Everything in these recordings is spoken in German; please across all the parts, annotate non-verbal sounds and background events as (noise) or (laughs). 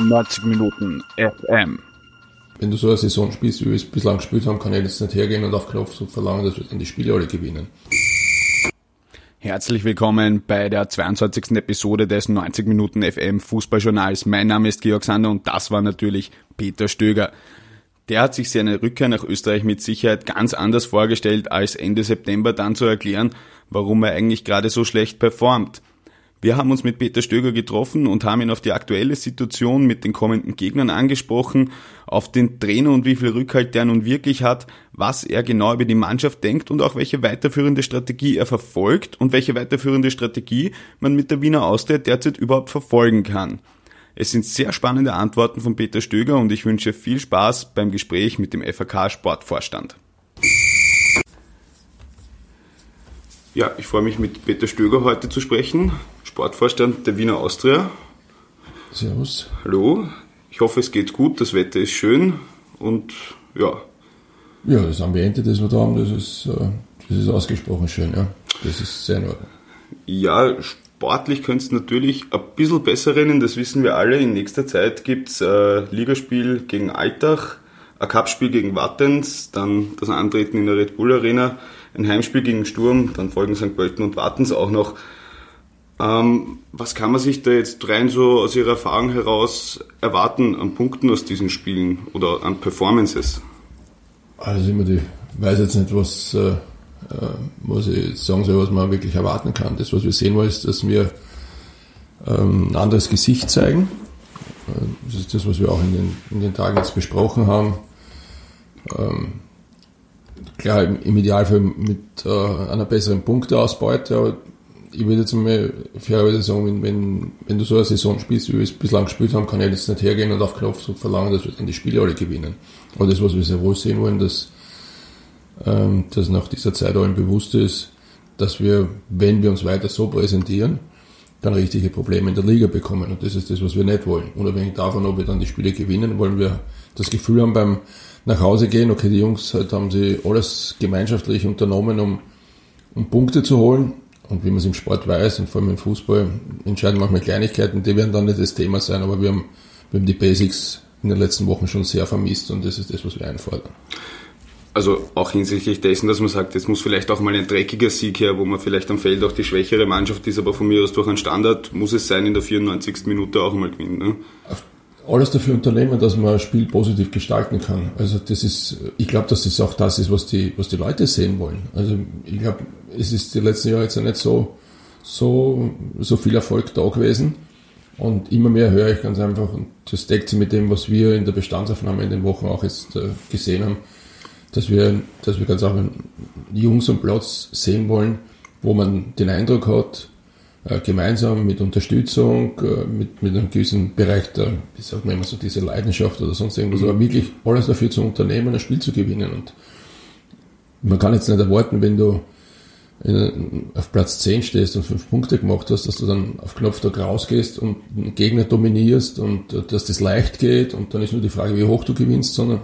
90 Minuten FM. Wenn du so eine Saison spielst, wie wir es bislang gespielt haben, kann ich jetzt nicht hergehen und auf Knopf verlangen, dass wir dann die Spiele alle gewinnen. Herzlich willkommen bei der 22. Episode des 90 Minuten FM Fußballjournals. Mein Name ist Georg Sander und das war natürlich Peter Stöger. Der hat sich seine Rückkehr nach Österreich mit Sicherheit ganz anders vorgestellt, als Ende September dann zu erklären, warum er eigentlich gerade so schlecht performt. Wir haben uns mit Peter Stöger getroffen und haben ihn auf die aktuelle Situation mit den kommenden Gegnern angesprochen, auf den Trainer und wie viel Rückhalt der nun wirklich hat, was er genau über die Mannschaft denkt und auch welche weiterführende Strategie er verfolgt und welche weiterführende Strategie man mit der Wiener Austria derzeit überhaupt verfolgen kann. Es sind sehr spannende Antworten von Peter Stöger und ich wünsche viel Spaß beim Gespräch mit dem FAK Sportvorstand. Ja, ich freue mich mit Peter Stöger heute zu sprechen, Sportvorstand der Wiener Austria. Servus. Hallo, ich hoffe es geht gut, das Wetter ist schön und ja. Ja, das Ambiente, das wir da haben, das ist, äh, das ist ausgesprochen schön, ja. Das ist sehr in Ordnung. Ja, sportlich könnte es natürlich ein bisschen besser rennen, das wissen wir alle. In nächster Zeit gibt es äh, Ligaspiel gegen Altach, ein Cupspiel gegen Wattens, dann das Antreten in der Red Bull Arena ein Heimspiel gegen Sturm, dann folgen St. Pölten und Wartens auch noch. Ähm, was kann man sich da jetzt rein so aus Ihrer Erfahrung heraus erwarten an Punkten aus diesen Spielen oder an Performances? Also immer die, ich weiß jetzt nicht, was, äh, äh, was ich jetzt sagen soll, was man wirklich erwarten kann. Das, was wir sehen wollen, ist, dass wir ähm, ein anderes Gesicht zeigen. Das ist das, was wir auch in den, in den Tagen jetzt besprochen haben. Ähm, klar, im Idealfall mit äh, einer besseren Punkteausbeute, aber ich würde jetzt mal fairerweise sagen, wenn, wenn, wenn du so eine Saison spielst, wie wir es bislang gespielt haben, kann ich jetzt nicht hergehen und auf Knopf verlangen, dass wir dann die Spiele alle gewinnen. Aber das, was wir sehr wohl sehen wollen, dass, ähm, dass nach dieser Zeit allen bewusst ist, dass wir, wenn wir uns weiter so präsentieren, dann richtige Probleme in der Liga bekommen. Und das ist das, was wir nicht wollen. Unabhängig davon, ob wir dann die Spiele gewinnen, wollen wir das Gefühl haben beim nach Hause gehen, okay, die Jungs halt haben sie alles gemeinschaftlich unternommen, um, um Punkte zu holen. Und wie man es im Sport weiß und vor allem im Fußball entscheiden manchmal Kleinigkeiten, die werden dann nicht das Thema sein, aber wir haben, wir haben die Basics in den letzten Wochen schon sehr vermisst und das ist das, was wir einfordern. Also auch hinsichtlich dessen, dass man sagt, jetzt muss vielleicht auch mal ein dreckiger Sieg her, wo man vielleicht am Feld auch die schwächere Mannschaft ist, aber von mir aus durch einen Standard muss es sein, in der 94. Minute auch mal gewinnen. Ne? Alles dafür unternehmen, dass man ein Spiel positiv gestalten kann. Also das ist, ich glaube, dass das auch das ist, was die, was die Leute sehen wollen. Also ich glaube, es ist die letzten Jahre jetzt ja nicht so, so, so viel Erfolg da gewesen. Und immer mehr höre ich ganz einfach, und das deckt sich mit dem, was wir in der Bestandsaufnahme in den Wochen auch jetzt äh, gesehen haben, dass wir, dass wir ganz einfach Jungs am Platz sehen wollen, wo man den Eindruck hat, gemeinsam mit Unterstützung, äh, mit, mit einem gewissen Bereich der, wie sagt man immer so, diese Leidenschaft oder sonst irgendwas, aber wirklich alles dafür zu unternehmen, ein Spiel zu gewinnen. Und man kann jetzt nicht erwarten, wenn du in, auf Platz 10 stehst und fünf Punkte gemacht hast, dass du dann auf Knopfdruck rausgehst und einen Gegner dominierst und äh, dass das leicht geht und dann ist nur die Frage, wie hoch du gewinnst, sondern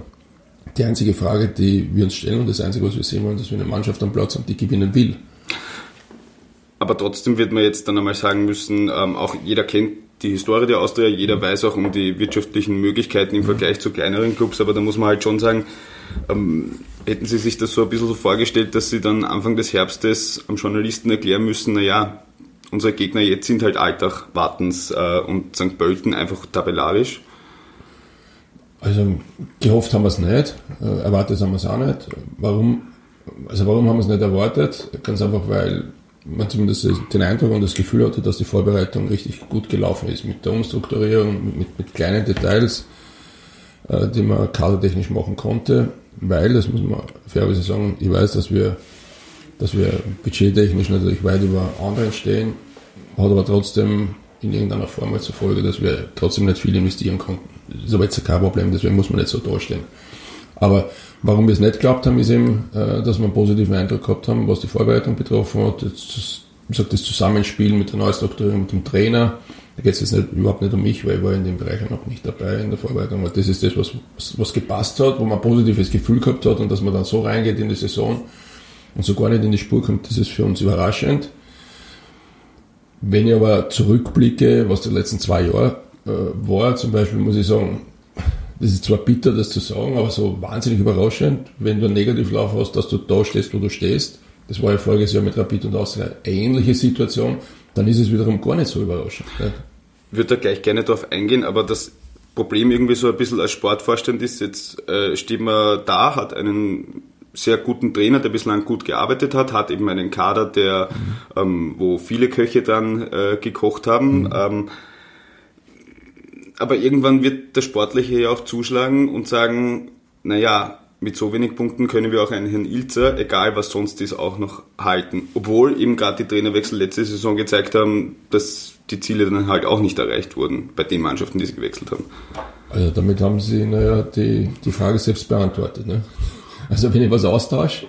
die einzige Frage, die wir uns stellen und das einzige, was wir sehen wollen, dass wir eine Mannschaft am Platz haben, die gewinnen will. Aber trotzdem wird man jetzt dann einmal sagen müssen, ähm, auch jeder kennt die Historie der Austria, jeder weiß auch um die wirtschaftlichen Möglichkeiten im mhm. Vergleich zu kleineren Clubs, aber da muss man halt schon sagen, ähm, hätten Sie sich das so ein bisschen so vorgestellt, dass Sie dann Anfang des Herbstes am Journalisten erklären müssen, naja, unsere Gegner jetzt sind halt Alltag, Wartens äh, und St. Pölten einfach tabellarisch? Also gehofft haben wir es nicht, äh, erwartet haben wir es auch nicht. Warum, also warum haben wir es nicht erwartet? Ganz einfach, weil man zumindest den Eindruck und das Gefühl hatte, dass die Vorbereitung richtig gut gelaufen ist mit der Umstrukturierung, mit, mit kleinen Details, äh, die man kadertechnisch machen konnte, weil, das muss man fairerweise sagen, ich weiß, dass wir, dass wir budgettechnisch natürlich weit über anderen stehen, hat aber trotzdem in irgendeiner Form zur Folge, dass wir trotzdem nicht viel investieren konnten. Das ist aber jetzt kein Problem, deswegen muss man nicht so dastehen. Aber Warum wir es nicht geglaubt haben, ist eben, äh, dass wir einen positiven Eindruck gehabt haben, was die Vorbereitung betroffen hat. Ich sag, das Zusammenspiel mit der Neustrukturierung mit dem Trainer. Da geht es jetzt nicht, überhaupt nicht um mich, weil ich war in dem Bereich noch nicht dabei in der Vorbereitung. Aber das ist das, was, was gepasst hat, wo man ein positives Gefühl gehabt hat und dass man dann so reingeht in die Saison und so gar nicht in die Spur kommt, das ist für uns überraschend. Wenn ich aber zurückblicke, was die letzten zwei Jahre äh, war zum Beispiel, muss ich sagen, das ist zwar bitter, das zu sagen, aber so wahnsinnig überraschend, wenn du einen Negativlauf hast, dass du da stehst, wo du stehst. Das war ja voriges Jahr mit Rapid und Austria eine ähnliche Situation. Dann ist es wiederum gar nicht so überraschend. Ne? Ich würde da gleich gerne darauf eingehen, aber das Problem irgendwie so ein bisschen als Sportvorstand ist, jetzt äh, steht man da, hat einen sehr guten Trainer, der bislang gut gearbeitet hat, hat eben einen Kader, der, mhm. ähm, wo viele Köche dann äh, gekocht haben. Mhm. Ähm, aber irgendwann wird der Sportliche ja auch zuschlagen und sagen, naja, mit so wenig Punkten können wir auch einen Herrn Ilzer, egal was sonst ist, auch noch halten. Obwohl eben gerade die Trainerwechsel letzte Saison gezeigt haben, dass die Ziele dann halt auch nicht erreicht wurden bei den Mannschaften, die sie gewechselt haben. Also damit haben sie, naja, die, die Frage selbst beantwortet. Ne? Also wenn ich was austausche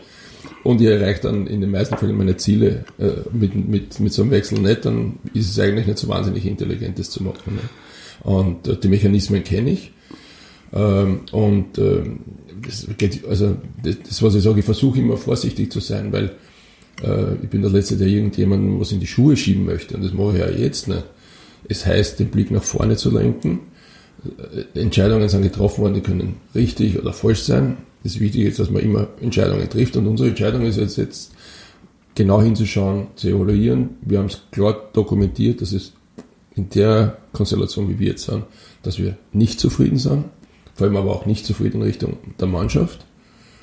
und ich erreiche dann in den meisten Fällen meine Ziele äh, mit, mit, mit so einem Wechsel nicht, dann ist es eigentlich nicht so wahnsinnig intelligent, das zu machen. Ne? Und äh, die Mechanismen kenne ich. Ähm, und äh, das geht, also das, das, was ich sage, ich versuche immer vorsichtig zu sein, weil äh, ich bin der Letzte, der irgendjemandem was in die Schuhe schieben möchte. Und das mache ich ja jetzt nicht. Es heißt, den Blick nach vorne zu lenken. Äh, Entscheidungen sind getroffen worden, die können richtig oder falsch sein. Das Wichtige ist, dass man immer Entscheidungen trifft. Und unsere Entscheidung ist jetzt, jetzt genau hinzuschauen, zu evaluieren. Wir haben es klar dokumentiert, dass es in der Konstellation, wie wir jetzt sind, dass wir nicht zufrieden sind, vor allem aber auch nicht zufrieden in Richtung der Mannschaft.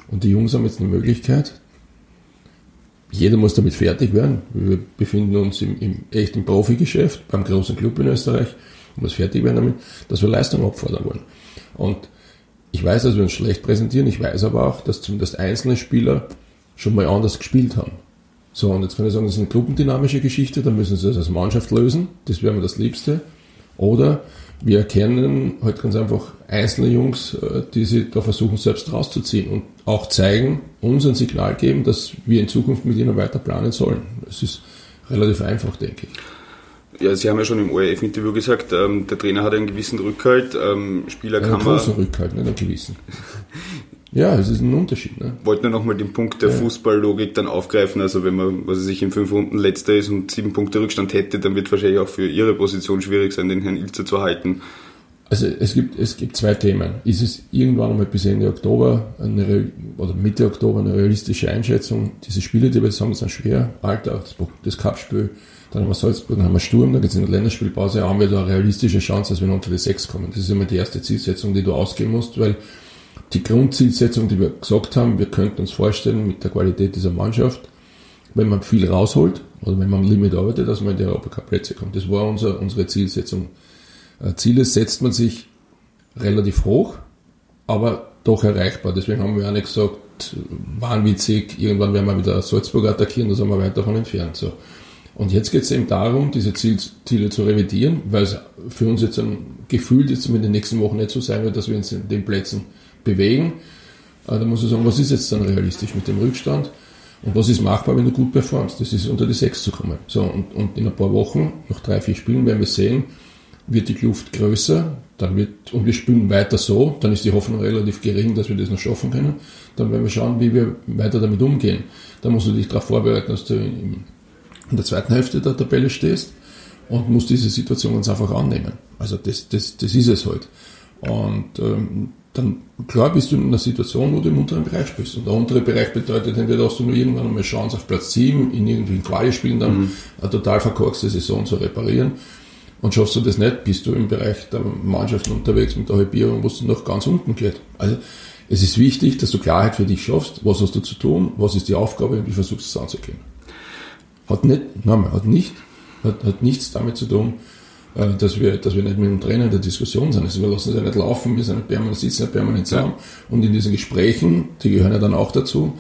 Und die Jungs haben jetzt eine Möglichkeit, jeder muss damit fertig werden. Wir befinden uns im, im echten Profigeschäft, beim großen Club in Österreich, und muss fertig werden damit, dass wir Leistung abfordern wollen. Und ich weiß, dass wir uns schlecht präsentieren, ich weiß aber auch, dass zumindest einzelne Spieler schon mal anders gespielt haben. So, und jetzt kann ich sagen, das ist eine gruppendynamische Geschichte, dann müssen sie das als Mannschaft lösen, das wäre mir das Liebste. Oder wir erkennen halt ganz einfach einzelne Jungs, äh, die sie da versuchen selbst rauszuziehen und auch zeigen, uns ein Signal geben, dass wir in Zukunft mit ihnen weiter planen sollen. Es ist relativ einfach, denke ich. Ja, Sie haben ja schon im ORF-Interview gesagt, ähm, der Trainer hat einen gewissen Rückhalt, ähm, Spieler einen kann man... Einen großen Rückhalt, nicht einen gewissen. (laughs) Ja, es ist ein Unterschied. Ne? Wollte nur nochmal den Punkt der ja. Fußballlogik dann aufgreifen. Also wenn man, was weiß ich, in fünf Runden letzter ist und sieben Punkte Rückstand hätte, dann wird wahrscheinlich auch für Ihre Position schwierig sein, den Herrn Ilzer zu halten. Also es gibt, es gibt zwei Themen. Ist es irgendwann einmal bis Ende Oktober eine, oder Mitte Oktober eine realistische Einschätzung? Diese Spiele, die wir sagen, sind schwer. Alter, das, das Cup-Spiel, dann haben wir Salzburg, dann haben wir Sturm, dann geht es in der Länderspielpause, haben wir da eine realistische Chance, dass wir unter die sechs kommen. Das ist immer die erste Zielsetzung, die du ausgehen musst, weil die Grundzielsetzung, die wir gesagt haben, wir könnten uns vorstellen, mit der Qualität dieser Mannschaft, wenn man viel rausholt oder wenn man am Limit arbeitet, dass man in die Europacup-Plätze kommt. Das war unser, unsere Zielsetzung. Äh, Ziele setzt man sich relativ hoch, aber doch erreichbar. Deswegen haben wir auch nicht gesagt, wahnwitzig, irgendwann werden wir wieder Salzburg attackieren, da sind wir weit davon entfernt. So. Und jetzt geht es eben darum, diese Ziele zu revidieren, weil es für uns jetzt ein Gefühl jetzt in den nächsten Wochen nicht so sein wird, dass wir uns in den Plätzen bewegen. Äh, da muss ich sagen, was ist jetzt dann realistisch mit dem Rückstand? Und was ist machbar, wenn du gut performst? Das ist unter die sechs zu kommen. So, und, und in ein paar Wochen, nach drei, vier Spielen, werden wir sehen, wird die Kluft größer, dann wird, und wir spielen weiter so, dann ist die Hoffnung relativ gering, dass wir das noch schaffen können. Dann werden wir schauen, wie wir weiter damit umgehen. Da musst du dich darauf vorbereiten, dass du in, in der zweiten Hälfte der Tabelle stehst und musst diese Situation ganz einfach annehmen. Also das, das, das ist es halt. Und ähm, dann klar bist du in einer Situation, wo du im unteren Bereich bist. Und der untere Bereich bedeutet entweder hast du nur irgendwann einmal Chance auf Platz 7 in irgendwelchen Quali-Spielen dann mhm. eine total verkorkste Saison zu reparieren. Und schaffst du das nicht, bist du im Bereich der Mannschaften unterwegs mit der Halbierung, wo es noch ganz unten geht. Also es ist wichtig, dass du Klarheit für dich schaffst, was hast du zu tun, was ist die Aufgabe und wie versuchst du es anzugehen. Hat nicht, nein, hat nicht, hat, hat nichts damit zu tun, dass wir, dass wir nicht mit dem Trainer in der Diskussion sind. Also wir lassen es ja nicht laufen, wir sind nicht permanent, sitzen nicht permanent zusammen. Und in diesen Gesprächen, die gehören ja dann auch dazu,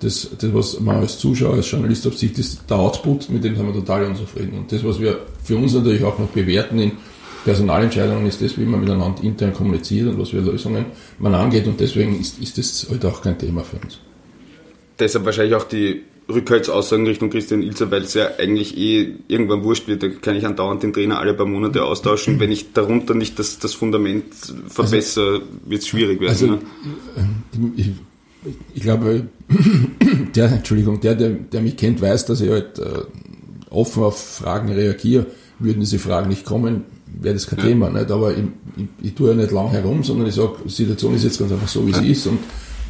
das, das was man als Zuschauer, als Journalist auf sich, das der Output, mit dem sind wir total unzufrieden. Und das, was wir für uns natürlich auch noch bewerten in Personalentscheidungen, ist das, wie man miteinander intern kommuniziert und was für Lösungen man angeht. Und deswegen ist, ist das halt auch kein Thema für uns. Deshalb wahrscheinlich auch die Rückhaltsaussagen Richtung Christian Ilzer, weil es ja eigentlich eh irgendwann wurscht wird, da kann ich andauernd den Trainer alle paar Monate austauschen. Wenn ich darunter nicht das, das Fundament verbessere, also, wird es schwierig werden. Also, ne? ich, ich, glaube, (clears throat) der, Entschuldigung, der, der, der mich kennt, weiß, dass ich halt äh, offen auf Fragen reagiere. Würden diese Fragen nicht kommen, wäre das kein ja. Thema. Nicht? Aber ich, ich, ich tue ja nicht lang herum, sondern ich sage, die Situation ist jetzt ganz einfach so, wie ja. sie ist und,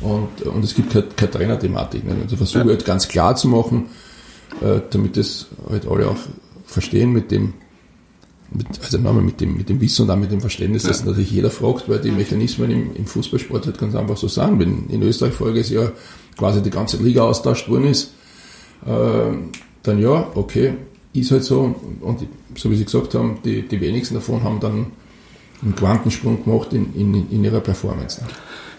und, und es gibt keine, keine Trainerthematik. Nicht? Also versuche ja. halt ganz klar zu machen, äh, damit das halt alle auch verstehen mit dem, mit, also nochmal mit dem, mit dem Wissen und auch mit dem Verständnis, dass natürlich jeder fragt, weil die Mechanismen im, im Fußballsport halt ganz einfach so sind. Wenn in Österreich voriges Jahr quasi die ganze Liga austauscht worden ist, äh, dann ja, okay, ist halt so. Und so wie Sie gesagt haben, die, die wenigsten davon haben dann einen Quantensprung gemacht in, in, in ihrer Performance.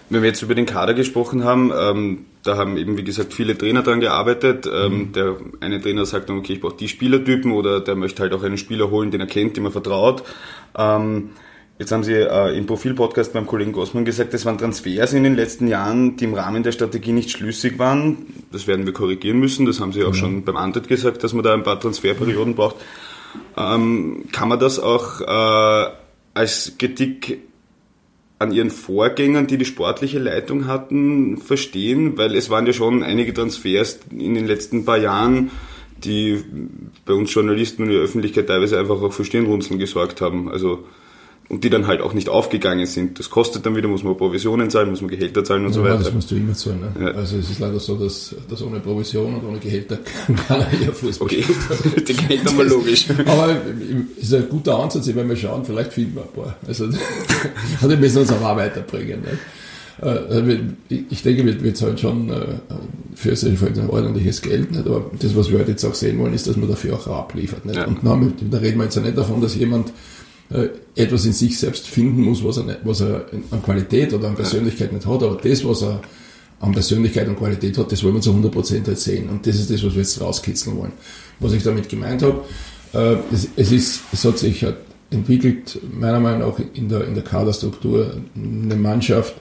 Wenn wir jetzt über den Kader gesprochen haben, ähm, da haben eben, wie gesagt, viele Trainer dran gearbeitet. Ähm, mhm. Der eine Trainer sagt dann, okay, ich brauche die Spielertypen oder der möchte halt auch einen Spieler holen, den er kennt, dem er vertraut. Ähm, Jetzt haben Sie äh, im Profilpodcast beim Kollegen Gossmann gesagt, es waren Transfers in den letzten Jahren, die im Rahmen der Strategie nicht schlüssig waren. Das werden wir korrigieren müssen. Das haben Sie auch ja. schon beim Antritt gesagt, dass man da ein paar Transferperioden braucht. Ähm, kann man das auch äh, als Kritik an Ihren Vorgängern, die die sportliche Leitung hatten, verstehen? Weil es waren ja schon einige Transfers in den letzten paar Jahren, die bei uns Journalisten und der Öffentlichkeit teilweise einfach auch für Stirnrunzeln gesorgt haben. Also und die dann halt auch nicht aufgegangen sind. Das kostet dann wieder, muss man Provisionen zahlen, muss man Gehälter zahlen und ja, so weiter. Das musst du immer zahlen. Ne? Ja. Also es ist leider so, dass, dass ohne Provision und ohne Gehälter (laughs) keiner hier Fußball Okay, die (laughs) Gehälter mal logisch. (laughs) Aber es ist ein guter Ansatz, wenn wir schauen, vielleicht finden wir ein paar. Also, also wir müssen uns auch weiterbringen. Ne? Also ich denke, wir, wir zahlen schon äh, für ein ordentliches Geld, nicht? aber das, was wir heute jetzt auch sehen wollen, ist, dass man dafür auch abliefert. Nicht? Ja. Und dann, da reden wir jetzt ja nicht davon, dass jemand äh, etwas in sich selbst finden muss, was er, nicht, was er an Qualität oder an Persönlichkeit nicht hat, aber das, was er an Persönlichkeit und Qualität hat, das wollen wir zu 100% halt sehen. Und das ist das, was wir jetzt rauskitzeln wollen. Was ich damit gemeint habe, äh, es, es, ist, es hat sich halt entwickelt, meiner Meinung nach in der, in der Kaderstruktur, eine Mannschaft,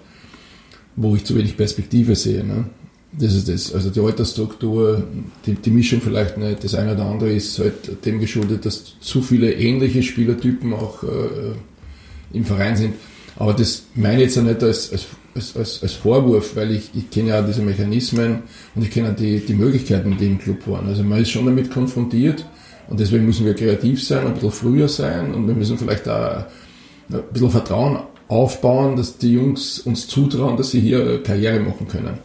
wo ich zu wenig Perspektive sehe. Ne? Das ist das. Also die Altersstruktur, die, die Mischung vielleicht nicht, das eine oder andere ist halt dem geschuldet, dass zu viele ähnliche Spielertypen auch äh, im Verein sind. Aber das meine ich jetzt ja nicht als, als, als, als Vorwurf, weil ich, ich kenne ja diese Mechanismen und ich kenne die, die Möglichkeiten, die im Club waren. Also man ist schon damit konfrontiert und deswegen müssen wir kreativ sein, ein bisschen früher sein und wir müssen vielleicht da ein bisschen Vertrauen aufbauen, dass die Jungs uns zutrauen, dass sie hier Karriere machen können.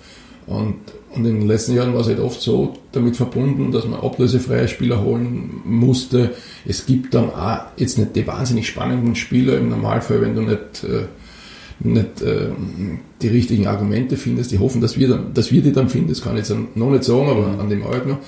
Und, und in den letzten Jahren war es halt oft so damit verbunden, dass man ablösefreie Spieler holen musste. Es gibt dann auch jetzt nicht die wahnsinnig spannenden Spieler im Normalfall, wenn du nicht, äh, nicht äh, die richtigen Argumente findest. Die hoffen, dass wir, dann, dass wir die dann finden. Das kann ich jetzt noch nicht sagen, aber an dem Alter,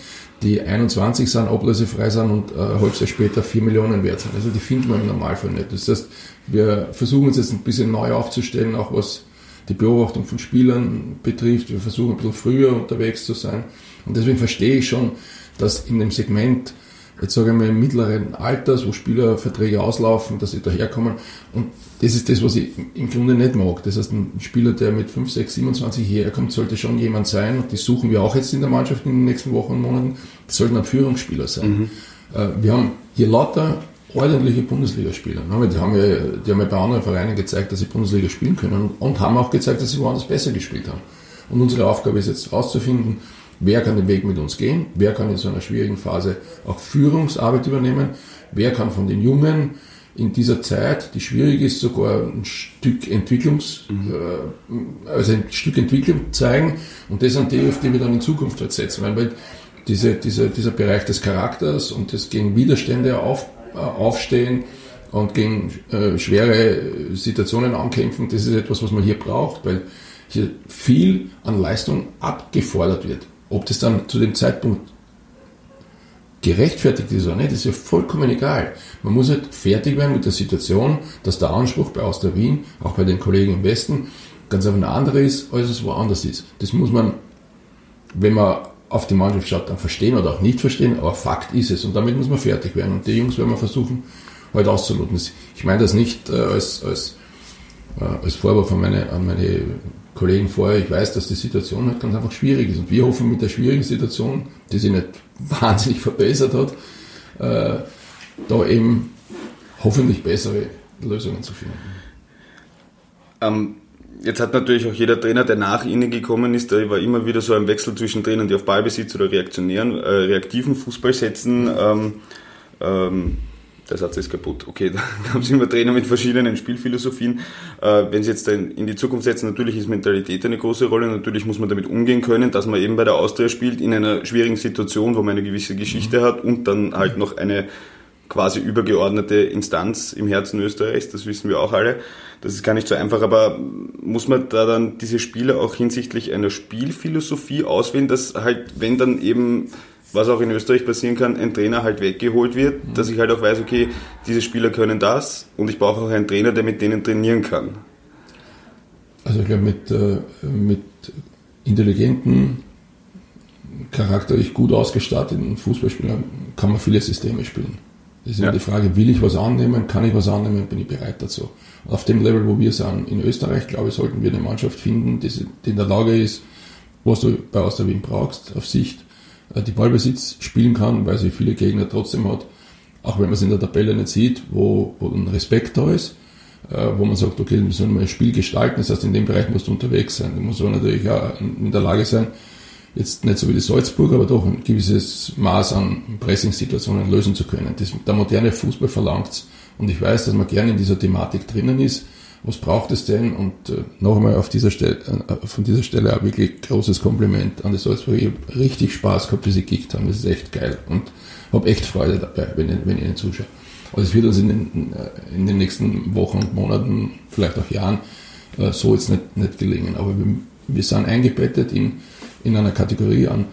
die 21 sind, ablösefrei sind und äh, ein halbes Jahr später 4 Millionen wert sind. Also die finden wir im Normalfall nicht. Das heißt, wir versuchen uns jetzt ein bisschen neu aufzustellen, auch was die Beobachtung von Spielern betrifft. Wir versuchen ein bisschen früher unterwegs zu sein. Und deswegen verstehe ich schon, dass in dem Segment, jetzt sage ich mal, im mittleren Alters, wo Spielerverträge auslaufen, dass sie daherkommen. Und das ist das, was ich im Grunde nicht mag. Das heißt, ein Spieler, der mit 5, 6, 27 herkommt, sollte schon jemand sein, und die suchen wir auch jetzt in der Mannschaft in den nächsten Wochen und Monaten, das sollten ein Führungsspieler sein. Mhm. Äh, wir haben hier lauter ordentliche Bundesligaspieler. Ne? Die haben, ja, die haben ja bei anderen Vereinen gezeigt, dass sie Bundesliga spielen können und haben auch gezeigt, dass sie woanders besser gespielt haben. Und unsere Aufgabe ist jetzt herauszufinden, wer kann den Weg mit uns gehen, wer kann in so einer schwierigen Phase auch Führungsarbeit übernehmen, wer kann von den Jungen in dieser Zeit, die schwierig ist, sogar ein Stück Entwicklungs, mhm. äh, also ein Stück Entwicklung zeigen und das sind die, auf die wir dann in Zukunft halt setzen, weil diese, diese, dieser Bereich des Charakters und des gegen Widerstände auf, aufstehen und gegen äh, schwere Situationen ankämpfen, das ist etwas, was man hier braucht, weil hier viel an Leistung abgefordert wird. Ob das dann zu dem Zeitpunkt gerechtfertigt ist oder nicht, ist ja vollkommen egal. Man muss halt fertig werden mit der Situation, dass der Anspruch bei Austria Wien, auch bei den Kollegen im Westen, ganz einfach ein anderer ist, als es woanders ist. Das muss man, wenn man auf die Mannschaft schaut, dann verstehen oder auch nicht verstehen, aber Fakt ist es und damit muss man fertig werden. Und die Jungs werden wir versuchen, heute halt auszuloten. Ich meine das nicht äh, als, als, äh, als Vorwurf an meine, an meine Kollegen vorher. Ich weiß, dass die Situation halt ganz einfach schwierig ist. Und wir hoffen mit der schwierigen Situation, die sich nicht (laughs) wahnsinnig verbessert hat, äh, da eben hoffentlich bessere Lösungen zu finden. Ähm Jetzt hat natürlich auch jeder Trainer, der nach Ihnen gekommen ist, da war immer wieder so ein Wechsel zwischen Trainern, die auf Ballbesitz oder reaktionären, äh, reaktiven Fußball setzen. Ähm, ähm, der Satz ist kaputt. Okay, (laughs) da haben sie immer Trainer mit verschiedenen Spielphilosophien. Äh, wenn sie jetzt in die Zukunft setzen, natürlich ist Mentalität eine große Rolle. Natürlich muss man damit umgehen können, dass man eben bei der Austria spielt, in einer schwierigen Situation, wo man eine gewisse Geschichte mhm. hat und dann halt noch eine quasi übergeordnete Instanz im Herzen Österreichs, das wissen wir auch alle. Das ist gar nicht so einfach, aber muss man da dann diese Spieler auch hinsichtlich einer Spielphilosophie auswählen, dass halt, wenn dann eben was auch in Österreich passieren kann, ein Trainer halt weggeholt wird, mhm. dass ich halt auch weiß, okay, diese Spieler können das und ich brauche auch einen Trainer, der mit denen trainieren kann. Also ich glaube, mit, äh, mit intelligenten, charakterlich gut ausgestatteten Fußballspielern kann man viele Systeme spielen. Das ist ja. die Frage, will ich was annehmen, kann ich was annehmen, bin ich bereit dazu. Auf dem Level, wo wir sind in Österreich, glaube ich, sollten wir eine Mannschaft finden, die, in der Lage ist, was du bei Austria Wien brauchst, auf Sicht, äh, die Ballbesitz spielen kann, weil sie viele Gegner trotzdem hat, auch wenn man es in der Tabelle nicht sieht, wo, wo ein Respekt da ist, äh, wo man sagt, okay, wir sollen mal ein Spiel gestalten, das heißt, in dem Bereich musst du unterwegs sein. Du musst natürlich auch in der Lage sein, jetzt nicht so wie die Salzburg, aber doch ein gewisses Maß an Pressing-Situationen lösen zu können. Das, der moderne Fußball verlangt Und ich weiß, dass man gerne in dieser Thematik drinnen ist. Was braucht es denn? Und äh, noch einmal auf dieser Stelle, äh, von dieser Stelle auch wirklich großes Kompliment an die Salzburg. Ich habe richtig Spaß gehabt, wie sie gekickt haben. Das ist echt geil. Und habe echt Freude dabei, wenn ich, wenn ich ihnen zuschaue. Also es wird uns in den, äh, in den nächsten Wochen und Monaten, vielleicht auch Jahren, äh, so jetzt nicht, nicht gelingen. Aber wir, wir sind eingebettet in in einer Kategorie an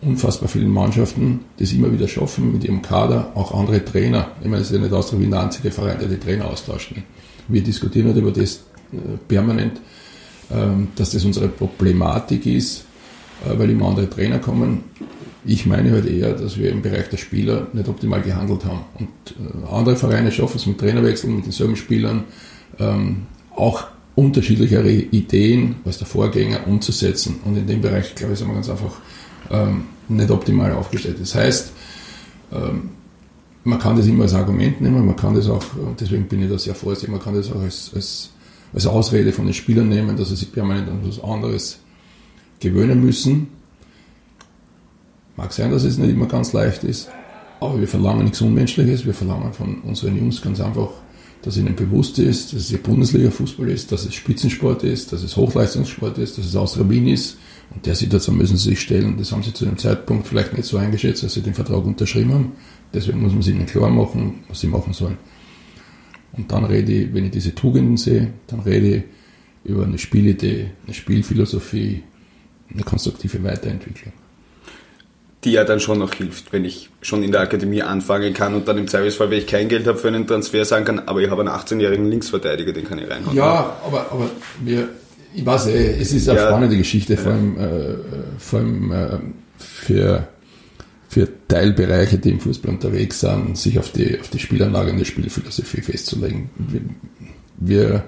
unfassbar vielen Mannschaften, die es immer wieder schaffen, mit ihrem Kader auch andere Trainer. Ich meine, es ist ja nicht Austria wie der einzige Verein, der die Trainer austauscht. Wir diskutieren halt über das äh, permanent, ähm, dass das unsere Problematik ist, äh, weil immer andere Trainer kommen. Ich meine halt eher, dass wir im Bereich der Spieler nicht optimal gehandelt haben. Und äh, andere Vereine schaffen es mit Trainerwechseln, mit denselben Spielern, ähm, auch unterschiedlichere Ideen als der Vorgänger umzusetzen. Und in dem Bereich, glaube ich, sind wir ganz einfach ähm, nicht optimal aufgestellt. Das heißt, ähm, man kann das immer als Argument nehmen, man kann das auch, deswegen bin ich da sehr vorsichtig, man kann das auch als, als, als Ausrede von den Spielern nehmen, dass sie sich permanent an etwas anderes gewöhnen müssen. Mag sein, dass es nicht immer ganz leicht ist, aber wir verlangen nichts Unmenschliches, wir verlangen von unseren Jungs ganz einfach dass ihnen bewusst ist, dass es ihr Bundesliga-Fußball ist, dass es Spitzensport ist, dass es Hochleistungssport ist, dass es Austria Wien ist. Und der Situation müssen sie sich stellen. Das haben sie zu dem Zeitpunkt vielleicht nicht so eingeschätzt, als sie den Vertrag unterschrieben haben. Deswegen muss man sie ihnen klar machen, was sie machen sollen. Und dann rede ich, wenn ich diese Tugenden sehe, dann rede ich über eine Spielidee, eine Spielphilosophie, eine konstruktive Weiterentwicklung die ja dann schon noch hilft, wenn ich schon in der Akademie anfangen kann und dann im Zweifelsfall, wenn ich kein Geld habe für einen Transfer, sagen kann, aber ich habe einen 18-jährigen Linksverteidiger, den kann ich reinhauen. Ja, aber, aber wir, ich weiß eh, es ist eine ja. spannende Geschichte, vor allem, äh, vor allem äh, für, für Teilbereiche, die im Fußball unterwegs sind, sich auf die, auf die Spielanlage und die Spielphilosophie festzulegen. Wir, wir,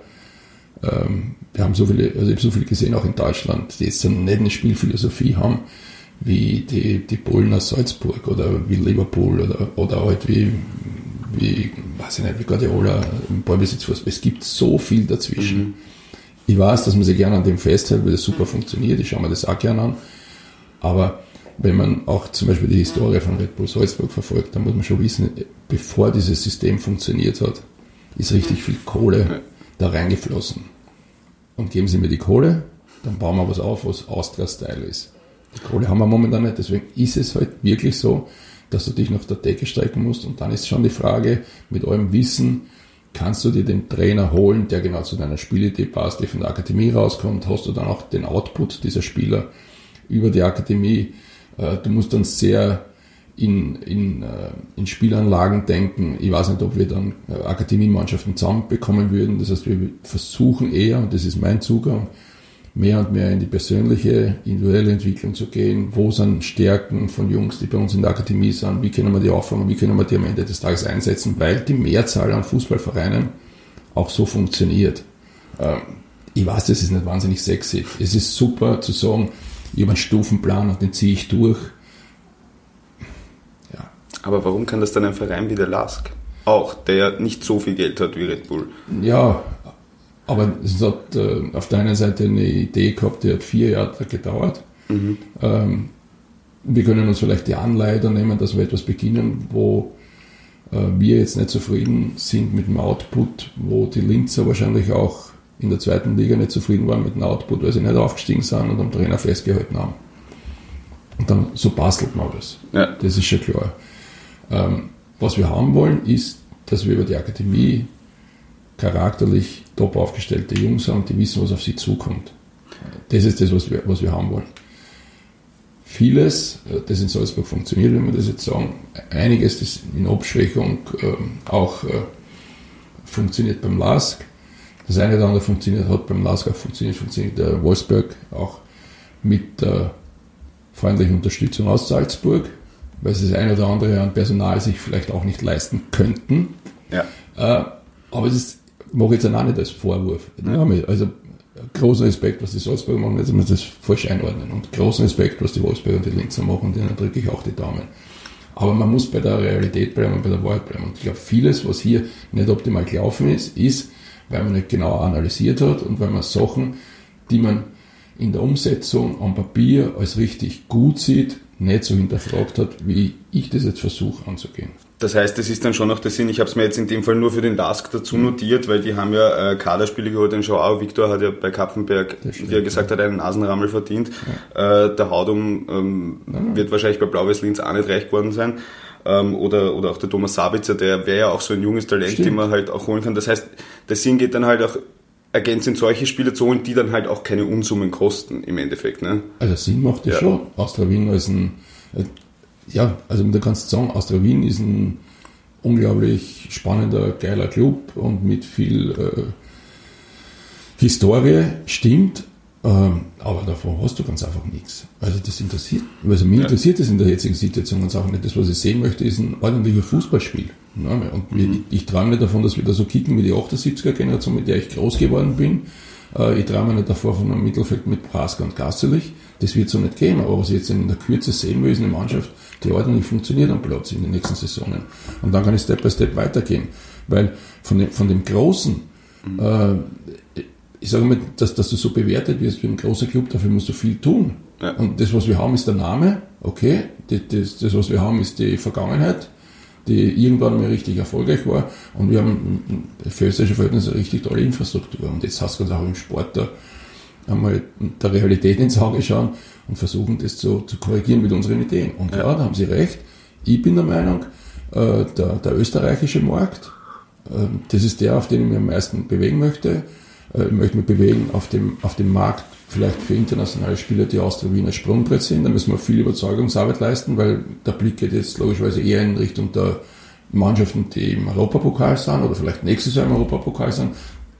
ähm, wir haben so viele, also ich habe so viele gesehen, auch in Deutschland, die jetzt nicht eine Spielphilosophie haben, wie die, die Bullen aus Salzburg oder wie Liverpool oder, oder halt wie, wie, weiß ich nicht, wie Guardiola im Ballbesitz Es gibt so viel dazwischen. Mhm. Ich weiß, dass man sich gerne an dem festhält, weil das super funktioniert. Ich schaue mir das auch gerne an. Aber wenn man auch zum Beispiel die Historie von Red Bull Salzburg verfolgt, dann muss man schon wissen, bevor dieses System funktioniert hat, ist richtig viel Kohle da reingeflossen. Und geben Sie mir die Kohle, dann bauen wir was auf, was Austria-Style ist. Die Kohle haben wir momentan nicht, deswegen ist es halt wirklich so, dass du dich nach der Decke strecken musst und dann ist schon die Frage, mit eurem Wissen, kannst du dir den Trainer holen, der genau zu deiner Spielidee passt, der von der Akademie rauskommt, hast du dann auch den Output dieser Spieler über die Akademie. Äh, du musst dann sehr in, in, äh, in Spielanlagen denken. Ich weiß nicht, ob wir dann äh, Akademiemannschaften zusammenbekommen würden. Das heißt, wir versuchen eher, und das ist mein Zugang, mehr und mehr in die persönliche, individuelle Entwicklung zu gehen. Wo sind Stärken von Jungs, die bei uns in der Akademie sind? Wie können wir die auffangen? Wie können wir die am Ende des Tages einsetzen? Weil die Mehrzahl an Fußballvereinen auch so funktioniert. Ähm, ich weiß, das ist nicht wahnsinnig sexy. Es ist super zu sagen, ich habe einen Stufenplan und den ziehe ich durch. Ja. Aber warum kann das dann ein Verein wie der LASK auch, der ja nicht so viel Geld hat wie Red Bull? Ja, aber es hat äh, auf der einen Seite eine Idee gehabt, die hat vier Jahre gedauert. Mhm. Ähm, wir können uns vielleicht die Anleitung nehmen, dass wir etwas beginnen, wo äh, wir jetzt nicht zufrieden sind mit dem Output, wo die Linzer wahrscheinlich auch in der zweiten Liga nicht zufrieden waren mit dem Output, weil sie nicht aufgestiegen sind und am Trainer festgehalten haben. Und dann so bastelt man das. Ja. Das ist schon klar. Ähm, was wir haben wollen, ist, dass wir über die Akademie charakterlich top aufgestellte Jungs haben, die wissen, was auf sie zukommt. Das ist das, was wir, was wir haben wollen. Vieles, äh, das in Salzburg funktioniert, wenn wir das jetzt sagen, einiges, das in Abschwächung äh, auch äh, funktioniert beim LASK. Das eine oder andere funktioniert, hat beim LASK auch funktioniert, funktioniert der Wolfsburg auch mit der freundlichen Unterstützung aus Salzburg, weil sie das eine oder andere an Personal sich vielleicht auch nicht leisten könnten. Ja. Äh, aber es ist, mache ich jetzt auch nicht als Vorwurf. Ja. Also großen Respekt, was die Salzburger machen, jetzt muss das falsch einordnen. Und großen Respekt, was die Wolfsburger und die Linzer machen, denen drücke ich auch die Daumen. Aber man muss bei der Realität bleiben und bei der Wahrheit bleiben. Und ich glaube, vieles, was hier nicht optimal gelaufen ist, ist, weil man nicht genau analysiert hat und weil man Sachen, die man in der Umsetzung am Papier als richtig gut sieht, nicht so hinterfragt hat, wie ich das jetzt versuche anzugehen. Das heißt, das ist dann schon noch der Sinn. Ich habe es mir jetzt in dem Fall nur für den Lask dazu mhm. notiert, weil die haben ja äh, Kaderspiele geholt in Schau. Viktor hat ja bei Kapfenberg, wie er gesagt hat, einen Nasenrammel verdient. Ja. Äh, der Haudum ähm, ja. wird wahrscheinlich bei Blau-Weiß Linz auch nicht reich geworden sein. Ähm, oder, oder auch der Thomas Sabitzer, der wäre ja auch so ein junges Talent, Stimmt. den man halt auch holen kann. Das heißt, der Sinn geht dann halt auch ergänzend solche Spieler zu holen, die dann halt auch keine Unsummen kosten im Endeffekt. Ne? Also Sinn macht das ja. schon. Austria Wien als ein, ja, also da kannst du sagen, Austria Wien ist ein unglaublich spannender, geiler Club und mit viel äh, Historie, stimmt, ähm, aber davon hast du ganz einfach nichts. Also das interessiert, also mich ja. interessiert das in der jetzigen Situation ganz einfach nicht. Das, was ich sehen möchte, ist ein ordentlicher Fußballspiel. Und mhm. ich, ich träume nicht davon, dass wir da so kicken wie die 78er Generation, mit der ich groß geworden bin. Äh, ich träume nicht davor von einem Mittelfeld mit Praska und Gasselich. Das wird so nicht gehen. Aber was ich jetzt in der Kürze sehen will, ist eine Mannschaft, die ordentlich funktioniert am Platz in den nächsten Saisonen. Und dann kann ich Step by Step weitergehen. Weil von dem, von dem Großen, mhm. äh, ich sage mal, dass, dass du so bewertet wirst wie ein großer Club, dafür musst du viel tun. Ja. Und das, was wir haben, ist der Name, okay. Das, das, das, was wir haben, ist die Vergangenheit, die irgendwann mal richtig erfolgreich war. Und wir haben für österreichische Verhältnisse eine richtig tolle Infrastruktur. Und jetzt hast du ganz auch im Sport da einmal der Realität ins Auge schauen und versuchen, das zu, zu korrigieren mit unseren Ideen. Und klar, ja. da haben Sie recht. Ich bin der Meinung, äh, der, der österreichische Markt, äh, das ist der, auf den ich mich am meisten bewegen möchte. Äh, ich möchte mich bewegen auf dem, auf dem Markt vielleicht für internationale Spieler, die aus der Wiener Sprungbrett sind. Da müssen wir viel Überzeugungsarbeit leisten, weil der Blick geht jetzt logischerweise eher in Richtung der Mannschaften, die im Europapokal sind oder vielleicht nächstes Jahr im Europapokal sind.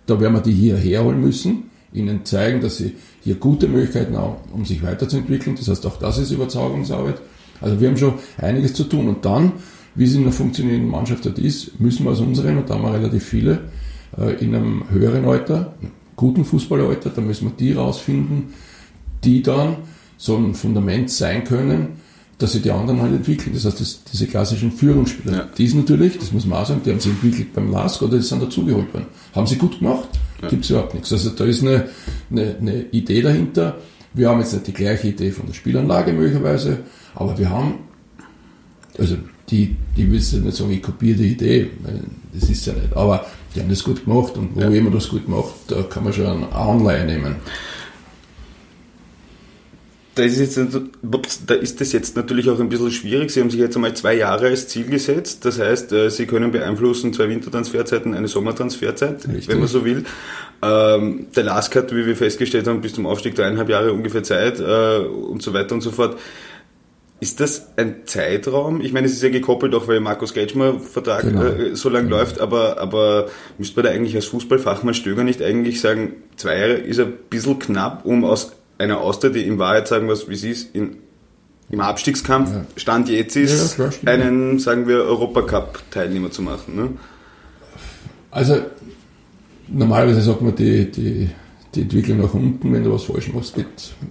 Da werden wir die hierher holen müssen, ihnen zeigen, dass sie hier gute Möglichkeiten haben, um sich weiterzuentwickeln. Das heißt, auch das ist Überzeugungsarbeit. Also wir haben schon einiges zu tun. Und dann, wie es in einer funktionierenden Mannschaft halt ist, müssen wir aus unseren, und da haben wir relativ viele, äh, in einem höheren Alter, guten Fußballeralter, da müssen wir die rausfinden, die dann so ein Fundament sein können, dass sie die anderen halt entwickeln. Das heißt, das, diese klassischen Führungsspieler, ja. die ist natürlich, das muss man auch sagen, die haben sie entwickelt beim LASK oder die sind dazugeholt worden. Haben sie gut gemacht? Ja. Gibt es überhaupt nichts. Also da ist eine, eine, eine Idee dahinter. Wir haben jetzt nicht die gleiche Idee von der Spielanlage möglicherweise, aber wir haben, also die, die willst du nicht sagen, ich kopiere die Idee, das ist ja nicht, aber die haben das gut gemacht und wo ja. jemand das gut macht, da kann man schon eine Anleihe nehmen. Da ist, jetzt, da ist das jetzt natürlich auch ein bisschen schwierig. Sie haben sich jetzt einmal zwei Jahre als Ziel gesetzt. Das heißt, äh, Sie können beeinflussen zwei Wintertransferzeiten, eine Sommertransferzeit, Richtig. wenn man so will. Ähm, der LASK hat, wie wir festgestellt haben, bis zum Aufstieg dreieinhalb Jahre ungefähr Zeit äh, und so weiter und so fort. Ist das ein Zeitraum? Ich meine, es ist ja gekoppelt, auch weil Markus Kretschmer Vertrag genau. äh, so lang genau. läuft, aber, aber müsste man da eigentlich als Fußballfachmann Stöger nicht eigentlich sagen, zwei Jahre ist ein bisschen knapp, um aus einer Austria, die in Wahrheit sagen wir wie sie ist, in, im Abstiegskampf ja. Stand jetzt ist, ja, einen, sagen wir, Europacup-Teilnehmer zu machen. Ne? Also normalerweise sagt man, die, die, die Entwicklung nach unten, wenn du was falsch machst, geht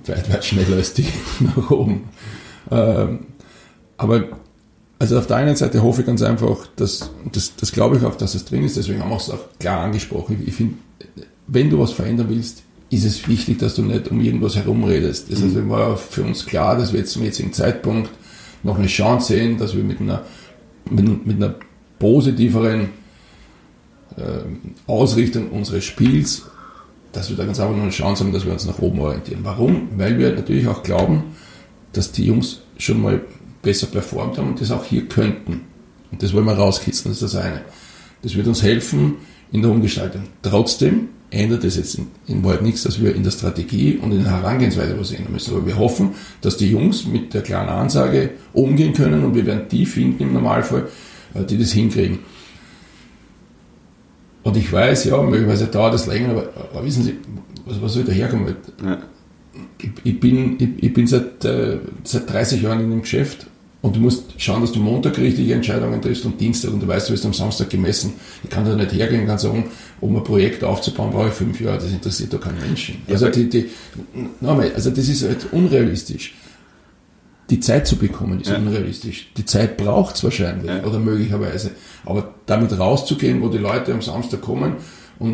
weit, weit schneller als die (laughs) nach oben. Ähm, aber also auf der einen Seite hoffe ich ganz einfach, dass, das, das glaube ich auch, dass es drin ist, deswegen haben wir es auch klar angesprochen. Ich finde, wenn du was verändern willst, ist es wichtig, dass du nicht um irgendwas herumredest. Das mhm. war für uns klar, dass wir jetzt zum jetzigen Zeitpunkt noch eine Chance sehen, dass wir mit einer, mit, mit einer positiveren äh, Ausrichtung unseres Spiels, dass wir da ganz einfach nur eine Chance haben, dass wir uns nach oben orientieren. Warum? Weil wir natürlich auch glauben, dass die Jungs schon mal besser performt haben und das auch hier könnten. Und das wollen wir rauskitzeln, das ist das eine. Das wird uns helfen in der Umgestaltung. Trotzdem ändert es jetzt in, in Wahrheit nichts, dass wir in der Strategie und in der Herangehensweise was ändern müssen. Aber wir hoffen, dass die Jungs mit der klaren Ansage umgehen können und wir werden die finden im Normalfall, äh, die das hinkriegen. Und ich weiß, ja, möglicherweise dauert das länger, aber, aber wissen Sie, was, was soll da herkommen? Ja. Ich, ich, bin, ich, ich bin seit, äh, seit 30 Jahren in dem Geschäft und du musst schauen, dass du Montag richtige Entscheidungen triffst und Dienstag und du weißt, du wirst am Samstag gemessen. Ich kann da nicht hergehen und sagen, um ein Projekt aufzubauen, brauche ich fünf Jahre. Das interessiert doch keinen Menschen. Also, die, die, nochmal, also das ist halt unrealistisch. Die Zeit zu bekommen ist ja. unrealistisch. Die Zeit braucht es wahrscheinlich ja. oder möglicherweise. Aber damit rauszugehen, wo die Leute am Samstag kommen und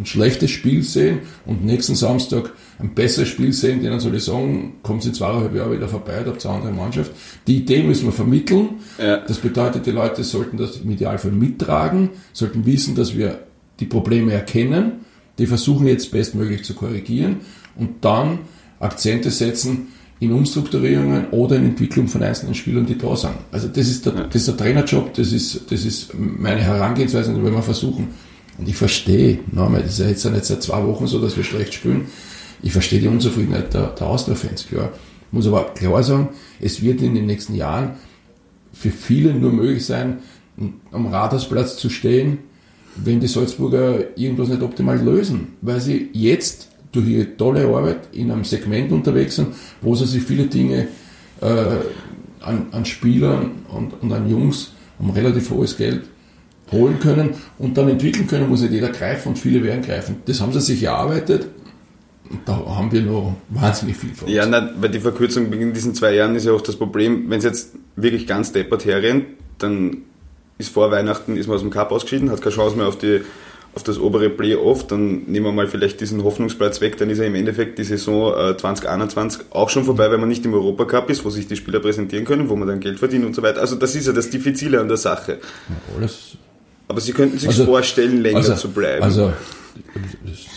ein schlechtes Spiel sehen und nächsten Samstag ein besseres Spiel sehen, denen soll ich sagen, kommen sie zweieinhalb Jahre wieder vorbei, da habt eine andere Mannschaft. Die Idee müssen wir vermitteln. Ja. Das bedeutet, die Leute sollten das im Idealfall mittragen, sollten wissen, dass wir die Probleme erkennen, die versuchen jetzt bestmöglich zu korrigieren und dann Akzente setzen in Umstrukturierungen oder in Entwicklung von einzelnen Spielern, die da sind. Also das ist der, das ist der Trainerjob, das ist, das ist meine Herangehensweise, wenn wir versuchen, und ich verstehe, nochmal, das ist ja jetzt nicht seit zwei Wochen so, dass wir schlecht spielen. Ich verstehe die Unzufriedenheit der, der Austria-Fans, klar. Muss aber klar sagen, es wird in den nächsten Jahren für viele nur möglich sein, am Rathausplatz zu stehen, wenn die Salzburger irgendwas nicht optimal lösen, weil sie jetzt durch ihre tolle Arbeit in einem Segment unterwegs sind, wo sie sich viele Dinge äh, an, an Spielern und, und an Jungs um relativ hohes Geld holen können und dann entwickeln können, muss nicht jeder greifen und viele werden greifen. Das haben sie sich erarbeitet. Da haben wir noch wahnsinnig viel vor uns. Ja, nein, weil die Verkürzung in diesen zwei Jahren ist ja auch das Problem, wenn es jetzt wirklich ganz deppert herrennt, dann ist vor Weihnachten ist man aus dem Cup ausgeschieden, hat keine Chance mehr auf die auf das obere Playoff, dann nehmen wir mal vielleicht diesen Hoffnungsplatz weg, dann ist ja im Endeffekt die Saison äh, 2021 auch schon vorbei, weil man nicht im Europacup ist, wo sich die Spieler präsentieren können, wo man dann Geld verdient und so weiter. Also das ist ja das Diffizile an der Sache. Ja, alles aber Sie könnten sich also, vorstellen, länger also, zu bleiben. Also,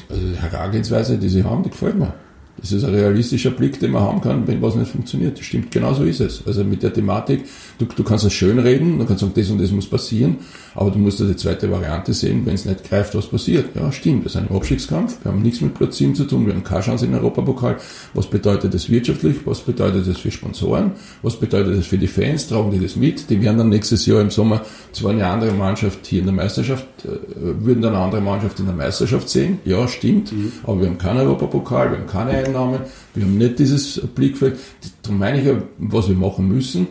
also die Herangehensweise, die Sie haben, die gefällt mir. Das ist ein realistischer Blick, den man haben kann, wenn was nicht funktioniert. Das stimmt, genau so ist es. Also mit der Thematik, du, du kannst es schön reden, du kannst sagen, das und das muss passieren, aber du musst die zweite Variante sehen, wenn es nicht greift, was passiert. Ja, stimmt, das ist ein Abstiegskampf, wir haben nichts mit Platz 7 zu tun, wir haben keine Chance in Europapokal. Was bedeutet das wirtschaftlich, was bedeutet das für Sponsoren, was bedeutet das für die Fans, tragen die das mit? Die werden dann nächstes Jahr im Sommer zwar eine andere Mannschaft hier in der Meisterschaft, äh, würden dann eine andere Mannschaft in der Meisterschaft sehen, ja, stimmt, mhm. aber wir haben keinen Europapokal, wir haben keine Einnahmen, wir haben nicht dieses Blickfeld. Darum meine ich ja, was wir machen müssen,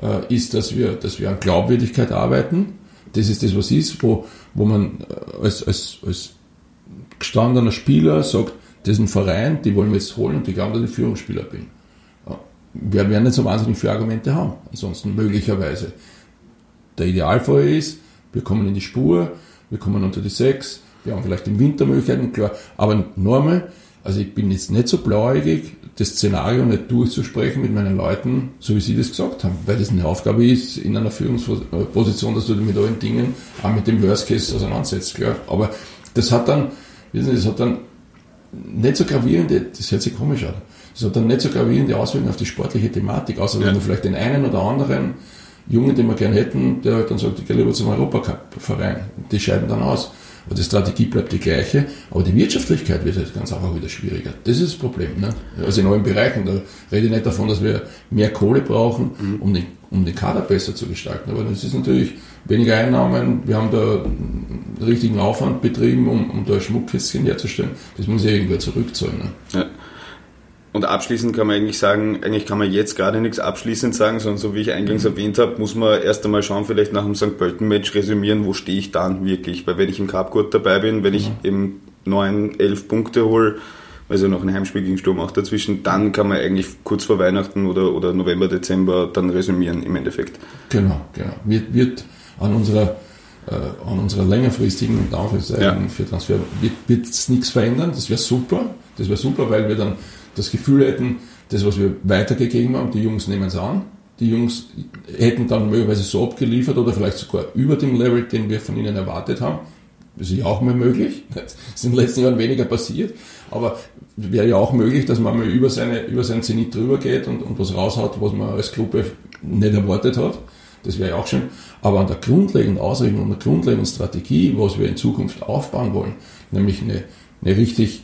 äh, ist, dass wir, dass wir an Glaubwürdigkeit arbeiten. Das ist das, was ist, wo, wo man äh, als, als, als gestandener Spieler sagt, das ist ein Verein, die wollen wir jetzt holen und die glauben, dass ich Führungsspieler bin. Wir werden nicht so wahnsinnig viele Argumente haben, ansonsten möglicherweise. Der Idealfall ist, wir kommen in die Spur, wir kommen unter die Sechs, wir haben vielleicht im Winter Möglichkeiten, klar, aber normal, also ich bin jetzt nicht so blauäugig, das Szenario nicht durchzusprechen mit meinen Leuten, so wie Sie das gesagt haben, weil das eine Aufgabe ist in einer Führungsposition, dass du dich mit allen Dingen auch mit dem Worst Case auseinandersetzt, klar. Aber das hat dann, wissen Sie, das hat dann nicht so gravierende, das hört sich komisch an, das hat dann nicht so gravierende Auswirkungen auf die sportliche Thematik, außer ja. wenn du vielleicht den einen oder anderen Jungen, den wir gerne hätten, der halt dann sagt, ich gehe lieber zum Europacup-Verein. Die scheiden dann aus. Aber die Strategie bleibt die gleiche, aber die Wirtschaftlichkeit wird halt ganz einfach wieder schwieriger. Das ist das Problem. Ne? Also in allen Bereichen. Da rede ich nicht davon, dass wir mehr Kohle brauchen, mhm. um, den, um den Kader besser zu gestalten. Aber das ist natürlich weniger Einnahmen. Wir haben da richtigen Aufwand betrieben, um, um da Schmuckkästchen herzustellen. Das muss ja irgendwer zurückzahlen. Ne? Ja. Und abschließend kann man eigentlich sagen, eigentlich kann man jetzt gerade nichts abschließend sagen, sondern so wie ich eingangs erwähnt habe, muss man erst einmal schauen, vielleicht nach dem St. Pölten-Match resümieren, wo stehe ich dann wirklich. Weil wenn ich im Cup gut dabei bin, wenn ich mhm. eben neun, elf Punkte hole, also noch ein Heimspiel gegen Sturm auch dazwischen, dann kann man eigentlich kurz vor Weihnachten oder, oder November, Dezember dann resümieren im Endeffekt. Genau, genau. Wird, wird an unserer äh, an unserer längerfristigen ja. für Transfer wird es nichts verändern. Das wäre super. Das wäre super, weil wir dann das Gefühl hätten, das, was wir weitergegeben haben, die Jungs nehmen es an, die Jungs hätten dann möglicherweise so abgeliefert oder vielleicht sogar über dem Level, den wir von ihnen erwartet haben. Das ist ja auch mal möglich. (laughs) Das ist in den letzten Jahren weniger passiert. Aber wäre ja auch möglich, dass man mal über, seine, über seinen Zenit drüber geht und, und was raushaut, was man als Club nicht erwartet hat. Das wäre ja auch schön. Aber an der grundlegenden Ausrichtung, an der grundlegenden Strategie, was wir in Zukunft aufbauen wollen, nämlich eine, eine richtig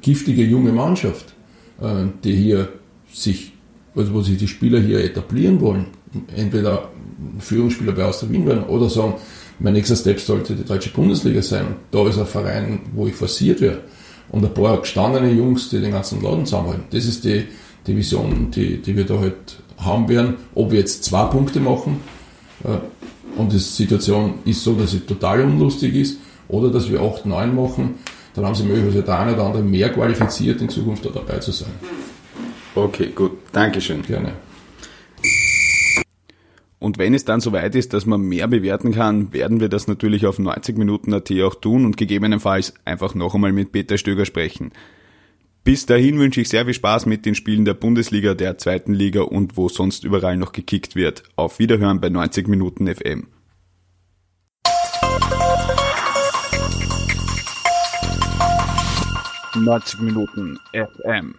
giftige junge Mannschaft, äh, die hier sich, also wo sich die Spieler hier etablieren wollen, entweder Führungsspieler bei Austria Wien werden oder sagen, mein nächster Step sollte die deutsche Bundesliga sein. Da ist ein Verein, wo ich forciert werde. Und ein paar gestandene Jungs, die den ganzen Laden zusammenhalten. Das ist die, die Vision, die, die wir da halt haben werden. Ob wir jetzt zwei Punkte machen äh, und die Situation ist so, dass sie total unlustig ist, oder dass wir acht, neun machen, dann haben sie möglicherweise der eine oder andere mehr qualifiziert, in Zukunft da dabei zu sein. Okay, gut. Dankeschön. Gerne. Und wenn es dann soweit ist, dass man mehr bewerten kann, werden wir das natürlich auf 90 Minuten AT auch tun und gegebenenfalls einfach noch einmal mit Peter Stöger sprechen. Bis dahin wünsche ich sehr viel Spaß mit den Spielen der Bundesliga, der zweiten Liga und wo sonst überall noch gekickt wird. Auf Wiederhören bei 90 Minuten FM. Neunzig Minuten FM.